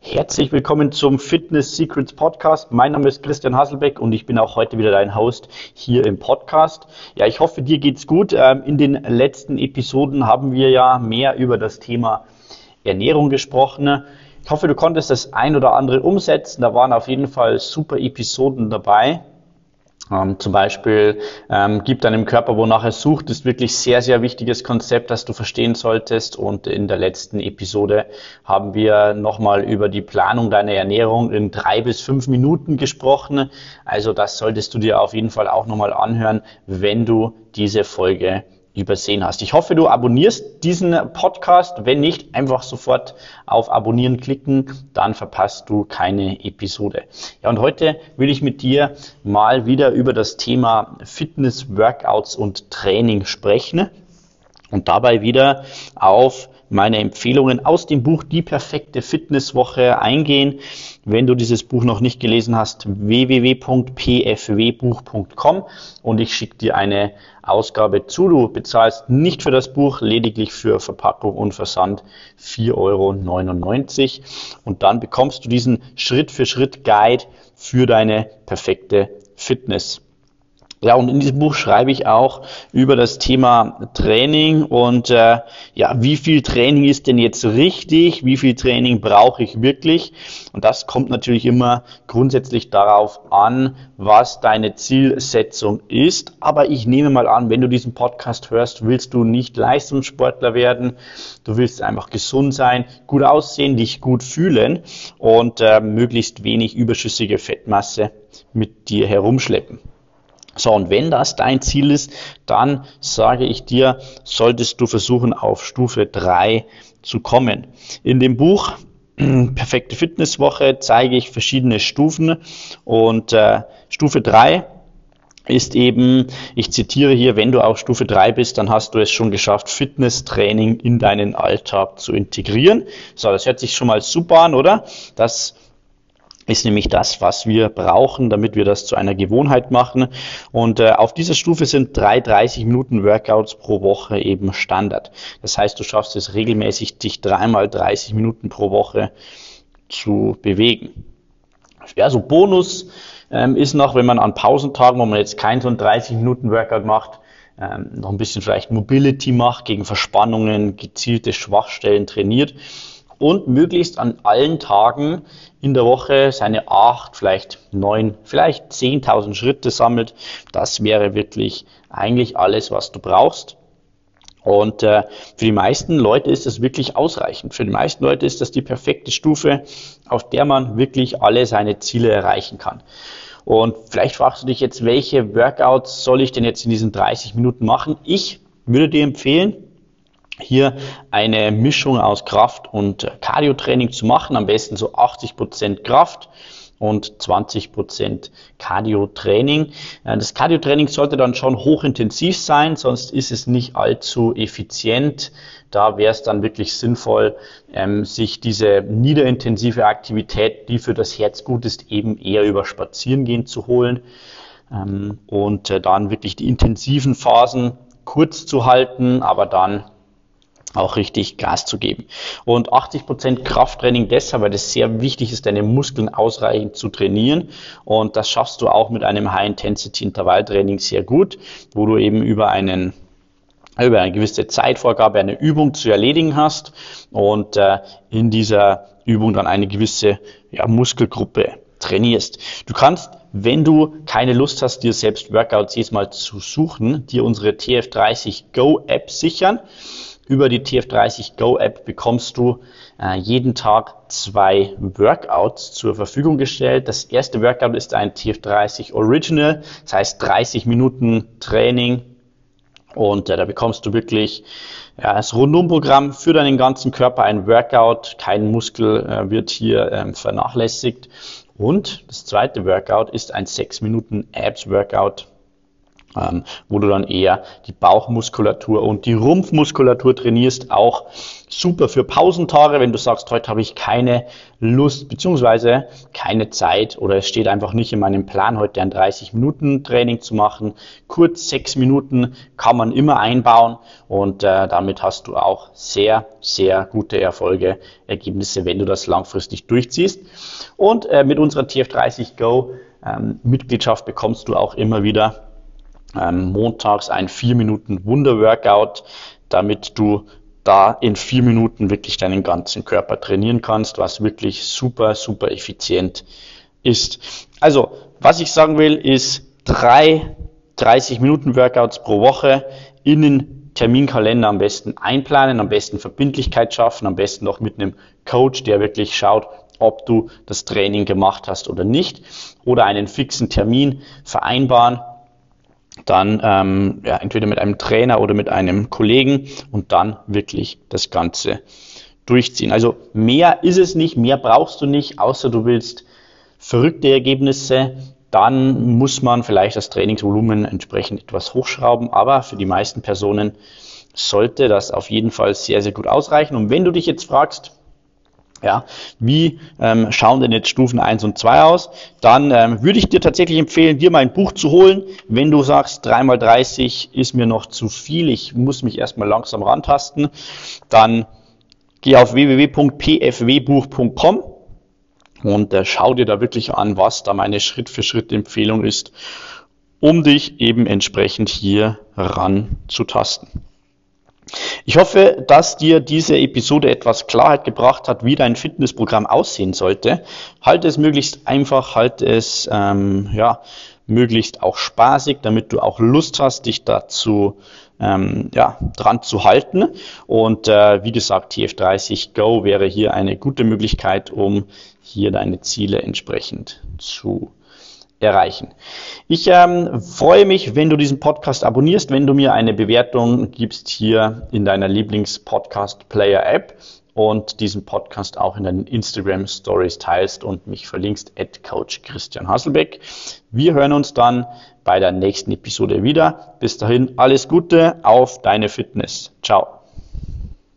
Herzlich willkommen zum Fitness Secrets Podcast. Mein Name ist Christian Hasselbeck und ich bin auch heute wieder dein Host hier im Podcast. Ja, ich hoffe, dir geht's gut. Ähm, in den letzten Episoden haben wir ja mehr über das Thema Ernährung gesprochen. Ich hoffe, du konntest das ein oder andere umsetzen. Da waren auf jeden Fall super Episoden dabei. Ähm, zum Beispiel ähm, gibt deinem Körper, wonach er sucht, ist wirklich sehr, sehr wichtiges Konzept, das du verstehen solltest. Und in der letzten Episode haben wir nochmal über die Planung deiner Ernährung in drei bis fünf Minuten gesprochen. Also das solltest du dir auf jeden Fall auch nochmal anhören, wenn du diese Folge übersehen hast. Ich hoffe, du abonnierst diesen Podcast. Wenn nicht, einfach sofort auf Abonnieren klicken, dann verpasst du keine Episode. Ja, und heute will ich mit dir mal wieder über das Thema Fitness, Workouts und Training sprechen und dabei wieder auf meine Empfehlungen aus dem Buch Die perfekte Fitnesswoche eingehen. Wenn du dieses Buch noch nicht gelesen hast, www.pfwbuch.com und ich schicke dir eine Ausgabe zu. Du bezahlst nicht für das Buch, lediglich für Verpackung und Versand 4,99 Euro. Und dann bekommst du diesen Schritt für Schritt Guide für deine perfekte Fitness. Ja, und in diesem Buch schreibe ich auch über das Thema Training und äh, ja, wie viel Training ist denn jetzt richtig, wie viel Training brauche ich wirklich? Und das kommt natürlich immer grundsätzlich darauf an, was deine Zielsetzung ist. Aber ich nehme mal an, wenn du diesen Podcast hörst, willst du nicht Leistungssportler werden, du willst einfach gesund sein, gut aussehen, dich gut fühlen und äh, möglichst wenig überschüssige Fettmasse mit dir herumschleppen. So, und wenn das dein Ziel ist, dann sage ich dir, solltest du versuchen, auf Stufe 3 zu kommen. In dem Buch Perfekte Fitnesswoche zeige ich verschiedene Stufen und äh, Stufe 3 ist eben, ich zitiere hier, wenn du auf Stufe 3 bist, dann hast du es schon geschafft, Fitnesstraining in deinen Alltag zu integrieren. So, das hört sich schon mal super an, oder? Das ist nämlich das, was wir brauchen, damit wir das zu einer Gewohnheit machen. Und äh, auf dieser Stufe sind drei 30 Minuten Workouts pro Woche eben Standard. Das heißt, du schaffst es regelmäßig, dich dreimal 30 Minuten pro Woche zu bewegen. Ja, so Bonus ähm, ist noch, wenn man an Pausentagen, wo man jetzt keinen so einen 30 Minuten Workout macht, ähm, noch ein bisschen vielleicht Mobility macht, gegen Verspannungen, gezielte Schwachstellen trainiert und möglichst an allen Tagen in der Woche seine acht, vielleicht neun, vielleicht zehntausend Schritte sammelt. Das wäre wirklich eigentlich alles, was du brauchst. Und äh, für die meisten Leute ist das wirklich ausreichend. Für die meisten Leute ist das die perfekte Stufe, auf der man wirklich alle seine Ziele erreichen kann. Und vielleicht fragst du dich jetzt, welche Workouts soll ich denn jetzt in diesen 30 Minuten machen? Ich würde dir empfehlen, hier eine Mischung aus Kraft- und Cardio-Training zu machen, am besten so 80 Prozent Kraft und 20 Prozent Cardio-Training. Äh, das Cardio-Training sollte dann schon hochintensiv sein, sonst ist es nicht allzu effizient. Da wäre es dann wirklich sinnvoll, ähm, sich diese niederintensive Aktivität, die für das Herz gut ist, eben eher über Spazierengehen zu holen ähm, und äh, dann wirklich die intensiven Phasen kurz zu halten, aber dann auch richtig Gas zu geben. Und 80% Krafttraining deshalb, weil das sehr wichtig ist, deine Muskeln ausreichend zu trainieren. Und das schaffst du auch mit einem High-Intensity-Intervalltraining sehr gut, wo du eben über einen über eine gewisse Zeitvorgabe eine Übung zu erledigen hast und äh, in dieser Übung dann eine gewisse ja, Muskelgruppe trainierst. Du kannst, wenn du keine Lust hast, dir selbst Workouts jedes Mal zu suchen, dir unsere TF30 Go App sichern. Über die TF30 Go App bekommst du äh, jeden Tag zwei Workouts zur Verfügung gestellt. Das erste Workout ist ein TF30 Original, das heißt 30 Minuten Training und äh, da bekommst du wirklich ja, das Rundumprogramm für deinen ganzen Körper, ein Workout, kein Muskel äh, wird hier ähm, vernachlässigt. Und das zweite Workout ist ein 6 Minuten Abs Workout ähm, wo du dann eher die Bauchmuskulatur und die Rumpfmuskulatur trainierst. Auch super für Pausentage, wenn du sagst, heute habe ich keine Lust beziehungsweise keine Zeit oder es steht einfach nicht in meinem Plan, heute ein 30 Minuten Training zu machen. Kurz sechs Minuten kann man immer einbauen und äh, damit hast du auch sehr, sehr gute Erfolge, Ergebnisse, wenn du das langfristig durchziehst. Und äh, mit unserer TF30 Go ähm, Mitgliedschaft bekommst du auch immer wieder ähm, montags ein 4 Minuten Wunder-Workout, damit du da in vier Minuten wirklich deinen ganzen Körper trainieren kannst, was wirklich super, super effizient ist. Also, was ich sagen will, ist drei 30 Minuten Workouts pro Woche in den Terminkalender am besten einplanen, am besten Verbindlichkeit schaffen, am besten noch mit einem Coach, der wirklich schaut, ob du das Training gemacht hast oder nicht, oder einen fixen Termin vereinbaren dann ähm, ja, entweder mit einem Trainer oder mit einem Kollegen und dann wirklich das Ganze durchziehen. Also mehr ist es nicht, mehr brauchst du nicht, außer du willst verrückte Ergebnisse. Dann muss man vielleicht das Trainingsvolumen entsprechend etwas hochschrauben, aber für die meisten Personen sollte das auf jeden Fall sehr, sehr gut ausreichen. Und wenn du dich jetzt fragst, ja, wie ähm, schauen denn jetzt Stufen 1 und 2 aus? Dann ähm, würde ich dir tatsächlich empfehlen, dir mal ein Buch zu holen. Wenn du sagst, 3x30 ist mir noch zu viel, ich muss mich erstmal langsam rantasten, dann geh auf www.pfwbuch.com und äh, schau dir da wirklich an, was da meine Schritt-für-Schritt-Empfehlung ist, um dich eben entsprechend hier ranzutasten. Ich hoffe, dass dir diese Episode etwas Klarheit gebracht hat, wie dein Fitnessprogramm aussehen sollte. Halte es möglichst einfach, halte es ähm, ja, möglichst auch spaßig, damit du auch Lust hast, dich dazu ähm, ja, dran zu halten. Und äh, wie gesagt, TF30 Go wäre hier eine gute Möglichkeit, um hier deine Ziele entsprechend zu erreichen. Ich ähm, freue mich, wenn du diesen Podcast abonnierst, wenn du mir eine Bewertung gibst hier in deiner Lieblings-Podcast-Player-App und diesen Podcast auch in deinen Instagram Stories teilst und mich verlinkst at Coach Christian Hasselbeck. Wir hören uns dann bei der nächsten Episode wieder. Bis dahin alles Gute auf deine Fitness. Ciao.